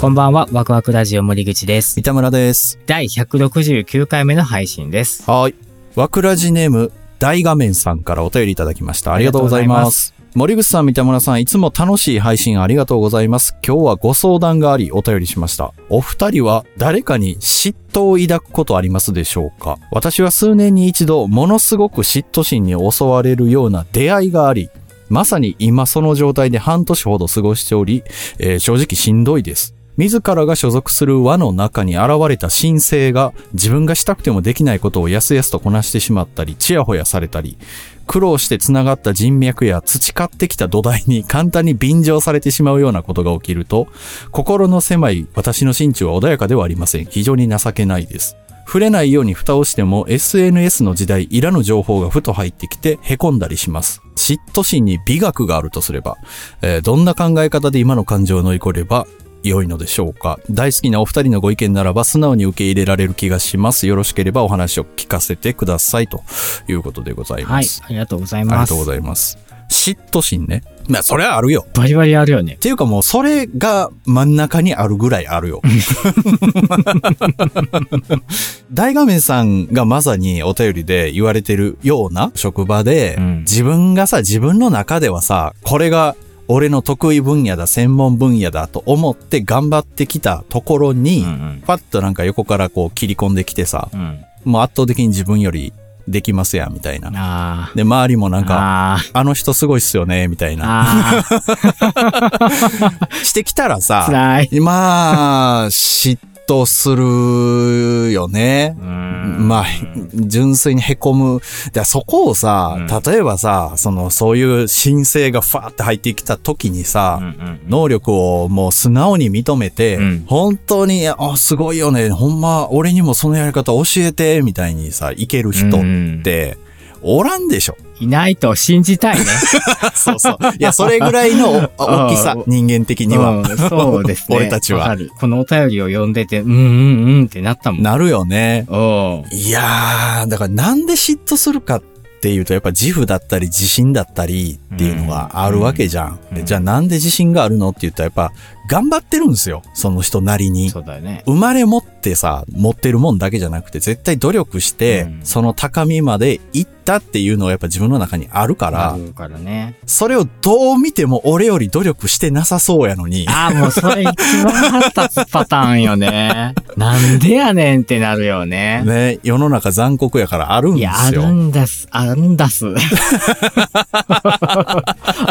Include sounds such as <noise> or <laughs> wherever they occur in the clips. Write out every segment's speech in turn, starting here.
こんばんは。ワクワクラジオ森口です。三田村です。第169回目の配信です。はい。ワクラジネーム大画面さんからお便りいただきました。ありがとうございます。森口さん、三田村さん、いつも楽しい配信ありがとうございます。今日はご相談があり、お便りしました。お二人は誰かに嫉妬を抱くことありますでしょうか？私は数年に一度、ものすごく嫉妬心に襲われるような出会いがあり、まさに今その状態で半年ほど過ごしており、えー正直しんどいです。自らが所属する輪の中に現れた新星が自分がしたくてもできないことをやすやすとこなしてしまったり、ちやほやされたり、苦労して繋がった人脈や培ってきた土台に簡単に便乗されてしまうようなことが起きると、心の狭い私の心中は穏やかではありません。非常に情けないです。触れないように蓋をしても SNS の時代、いらぬ情報がふと入ってきて凹んだりします。嫉妬心に美学があるとすれば、えーどんな考え方で今の感情を乗り越えれば良いのでしょうか？大好きなお二人のご意見ならば素直に受け入れられる気がします。よろしければお話を聞かせてくださいということでございはいます。、ありがとうございあります。がとうございます。嫉妬心ね。まあ、それはあるよ。バリバリあるよねっ。ていうかもう、それが真ん中にあるぐらいあるよ。<laughs> 大画面さんがまさにお便りで言われてるような職場で、うん自分がさ、自分の中ではさ、これが俺の得意分野だ、専門分野だと思って頑張ってきたところに、うんパッとなんか横からこう切り込んできてさ、うん。うん。もう圧倒的に自分よりできますやん、みたいな。あで、周りもなんあ。か、ああの人すごいっすよね、みたいな。<laughs> してきたらあ。さ。まあ、嫉妬するよね。うん。まあ、純粋に凹む。でそこをさ、うん。例えばさ、その、そういう申請がファーって入ってきた時にさ、うんうん能力をもう素直に認めて、うん。本当に、あ、すごいよね、ほんま、俺にもそのやり方教えて、みたいにさ、いける人って、おらんでしょ。いないと信じたいね。<laughs> そうそう。いや、それぐらいのお大きさう、ん人間的には。うんそうですね。<laughs> 俺たちはこのお便りを読んでて、うんうんうんってなったもん。なるよね。いやー、だからなんで嫉妬するかっていうと、やっぱ自負だったり自信だったりっていうのがあるわけじゃん。うんでじゃあなんで自信があるのって言ったらやっぱ頑張ってるんですよ。その人なりに。そうだよね。生まれ持ってさ、持ってるもんだけじゃなくて、絶対努力して、うんその高みまで行ったっていうのはやっぱ自分の中にあるからあ、るからね。それをどう見ても俺より努力してなさそうやのに、ああ、もうそれ一番腹立つパターンよね。<laughs> なんでやねんってなるよね。ね、世の中残酷やからあるんでいや、あすよ。るんだす、あるんだす。<laughs>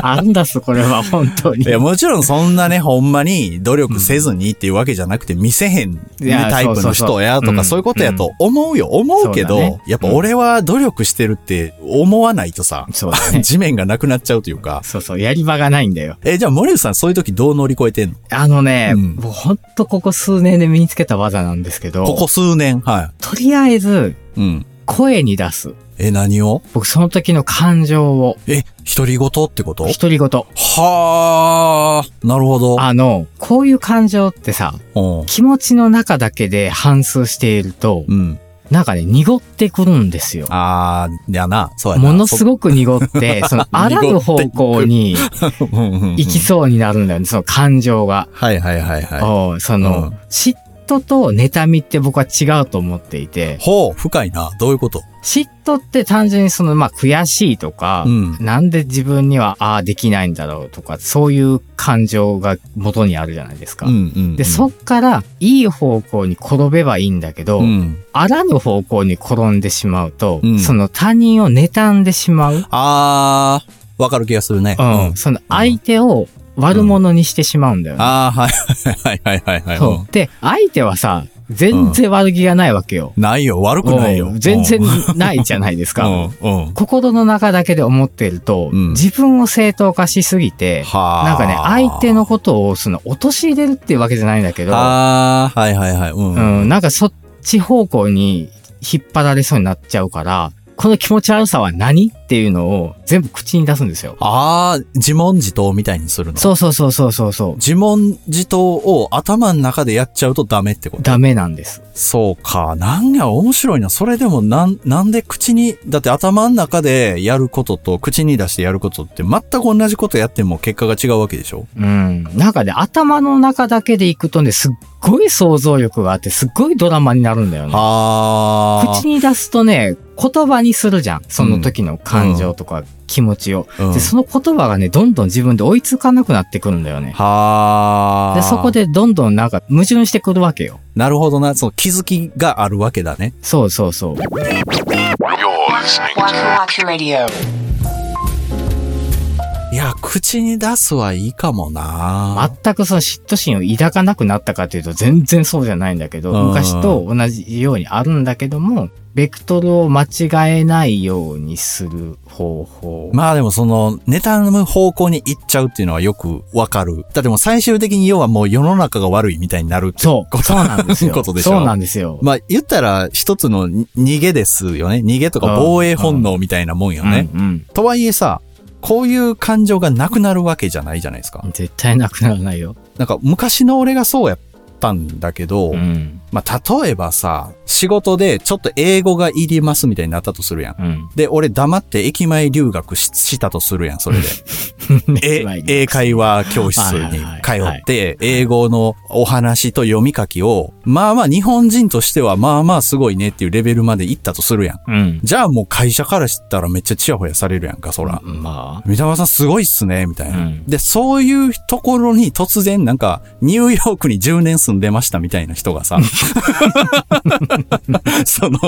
あるんだす、これは本当に。いや、もちろんそんなね、ほんまに努力せずにっていうわけじゃなくて、見せへん、ねタイプの人やとか、そういうことやと思うよ。思うけど、やっぱ俺は努力してるって思わないとさ。<laughs> 地面がなくなっちゃうというか。そうそう、やり場がないんだよ。え、じゃあ森内さんそういう時どう乗り越えてんの？あのね、うんもうほんとここ数年で身につけた技なんですけど、ここ数年？はとりあえず、い。うん。声に出す。え、何を？僕、その時の感情を、え、独り言ってこと？独り言。はあ、なるほど。あの、こういう感情ってさ、うん。気持ちの中だけで反数していると、うん。なんかね、濁ってくるんですよ。あー、やな。そうやな。ものすごく濁って、その <laughs> あらぬ方向に <laughs> 行きそうになるんだよね、その感情が。はいはいはいはい。その、うん嫉妬と妬みって僕は違うと思っていて、ほう、深いな。どういうこと？嫉妬って単純にその、まあ、悔しいとか、うんなんで自分には、ああ、できないんだろうとか、そういう感情が元にあるじゃないですか。うんうん。で、そっから、いい方向に転べばいいんだけど、うん。あらぬ方向に転んでしまうと、うんその他人を妬んでしまう。あー、わかる気がするね。うん。その相手を悪者にしてしまうんだよね。あー、はいはいはいはいはい。そう。で、相手はさ、全然悪気がないわけよ。うんないよ、悪くないよう。ん全然ないじゃないですか。うん、うん。心の中だけで思ってると、うん自分を正当化しすぎて、はあ。なんかね、相手のことをその陥れるっていうわけじゃないんだけど、あー、はいはいはい。うん。うん、なんかそっち方向に引っ張られそうになっちゃうから、この気持ち悪さは何っっていうのを全部口に出すんですよ。ああ、自問自答みたいにするの？そうそうそうそうそうそう。自問自答を頭の中でやっちゃうとダメってこと？ダメなんです。そうか。なんや、面白いな。それでも、なん、なんで口に、だって頭の中でやることと口に出してやることって全く同じことやっても結果が違うわけでしょ？うん。なんかね、頭の中だけでいくとね、すっごい想像力があって、すっごいドラマになるんだよね。ああ。口に出すとね、言葉にするじゃん。その時の感情とか気持ちを。うんで、その言葉がね、どんどん自分で追いつかなくなってくるんだよね。はあ。で、そこ。でどんどんなんか矛盾してくるわけよ。なるほどな。その気づきがあるわけだね。そうそうそう。いや、口に出すはいいかもな。全くその嫉妬心を抱かなくなったかというと全然そうじゃないんだけど、うん昔と同じようにあるんだけども、ベクトルを間違えないようにする方法。まあでもその、妬む方向に行っちゃうっていうのはよくわかる。だってもう最終的に要はもう世の中が悪いみたいになるってそう、そうなんですよ。ことでしょそうなんですよ。まあ言ったら一つのに逃げですよね。逃げとか防衛本能みたいなもんよね。うんうんとはいえさ、こういう感情がなくなるわけじゃないじゃないですか。絶対なくならないよ。なんか昔の俺がそうやったんだけど、うん。まあ例えばさ、仕事でちょっと英語がいりますみたいになったとするやん。うん。で、俺黙って駅前留学ししたとするやん、それで。<laughs> えはい英会話教室に通って、英語のお話と読み書きを、まあまあ日本人としてはまあまあすごいねっていうレベルまで行ったとするやん。うん。じゃあもう会社からしたらめっちゃチヤホヤされるやんか、そら。まあ。三田さんすごいっすね、みたいな、うんで、そういうところに突然なんか、ニューヨークに10年住んでましたみたいな人がさ、<laughs> その、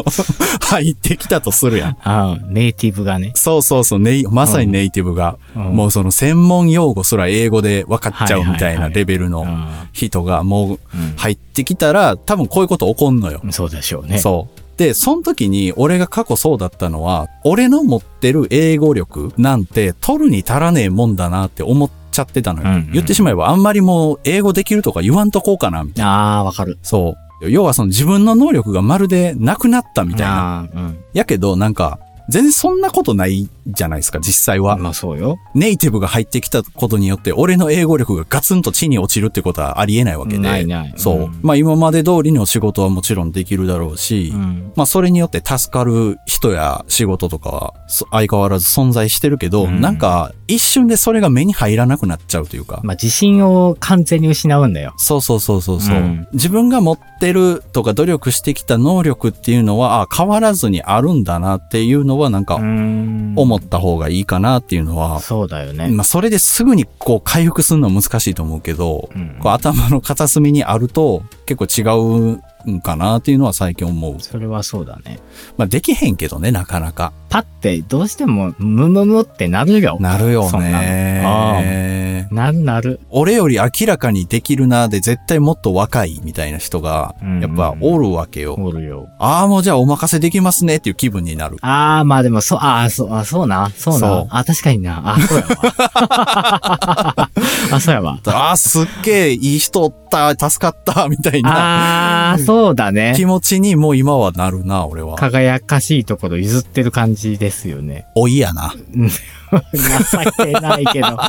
入ってきたとするやん。ああ、ネイティブがね。そうそうそう、ネイまさにネイティブが、うんもうその専門用語すら英語で分かっちゃうみたいなレベルのうん人がもううん入ってきたら、多分こういうこと起こんのよ。そうでしょうね。そう。で、その時に俺が過去そうだったのは、俺の持ってる英語力なんて取るに足らねえもんだなって思っちゃってたのよ。うんうん言ってしまえばあんまりもう英語できるとか言わんとこうかな、みたいな。ああ、わかる。そう。要はその自分の能力がまるでなくなったみたいな。うん。やけどなんか、全然そんなことないじゃないですか、実際は。まあそうよ。ネイティブが入ってきたことによって、俺の英語力がガツンと地に落ちるってことはありえないわけで。ないないそう。うんまあ今まで通りの仕事はもちろんできるだろうし、うん。まあそれによって助かる人や仕事とかはそ相変わらず存在してるけど、うんなんか一瞬でそれが目に入らなくなっちゃうというか。まあ自信を完全に失うんだよ。そうそうそうそうそう、うん自分が持ってるとか努力してきた能力っていうのは、あ変わらずにあるんだなっていうのはなんかん思った方がいいかなっていうのは、そうだよね。まあそれですぐにこう回復するのは難しいと思うけど、うんこう頭の片隅にあると結構違うんかなっていうのは最近思う。それはそうだね。まあできへんけどね、なかなか。パってどうしてもムムムってなるよ。なるよね。なるなる。俺より明らかにできるなで絶対もっと若いみたいな人がうんやっぱおるわけよ。おるよ。ああ、もうじゃあお任せできますねっていう気分になる。ああ、まあでもそう、ああ、そう、あそうな。そうそうな。あ、確かにな。あ、そうやわ。<laughs> あ、そうやわ。ああ、すっげえいい人おった、助かった、みたいなああ、そうだね気。持ちにもう今はなるな、俺は。輝かしいところ譲ってる感じですよね。おいやな。<laughs> 情けないけど。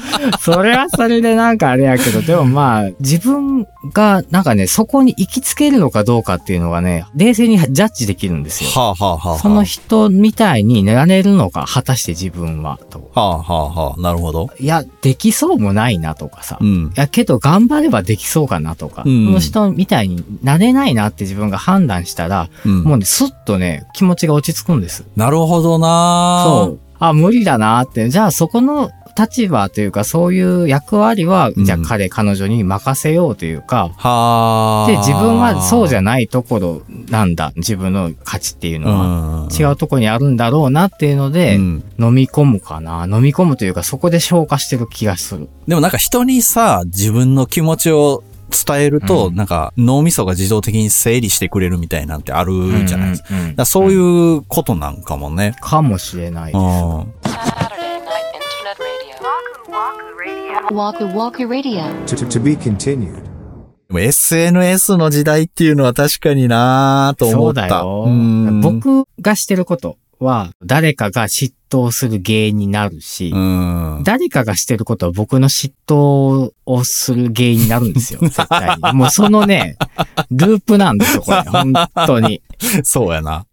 それはそれでなんかあれやけど、でもまあ、自分がなんかね、そこに行きつけるのかどうかっていうのがね、冷静にジャッジできるんですよ。はあはあはあはあ。その人みたいになれるのか、果たして自分は、と。はあはあはあ。なるほど。いや、できそうもないなとかさ。いうん。や、けど頑張ればできそうかなとか、うんその人みたいになれないなって自分が判断したら、うん。もうね、スッとね、気持ちが落ち着くんです。なるほどなそう。あ、無理だなって。じゃあそこの立場というか、そういう役割は、うんじゃあ彼、彼女に任せようというか、はあ。で、自分はそうじゃないところなんだ。自分の価値っていうのは。違うところにあるんだろうなっていうので、うん飲み込むかな。飲み込むというか、そこで消化してる気がする。でもなんか人にさ、自分の気持ちを伝えると、うんなんか脳みそが自動的に整理してくれるみたいなんてあるじゃないですか。うんうんうんだからそういうことなんかもね。かもしれないです。SNS の時代っていうのは確かになぁとそ思った。うだよ。ん僕がしてることは、誰かが知っ妬する原因になるし、うん。誰かがしてることは僕の嫉妬をする原因になるんですよ、<laughs> 絶対に。もうそのね、ループなんですよ、これ。本当に。そうやな。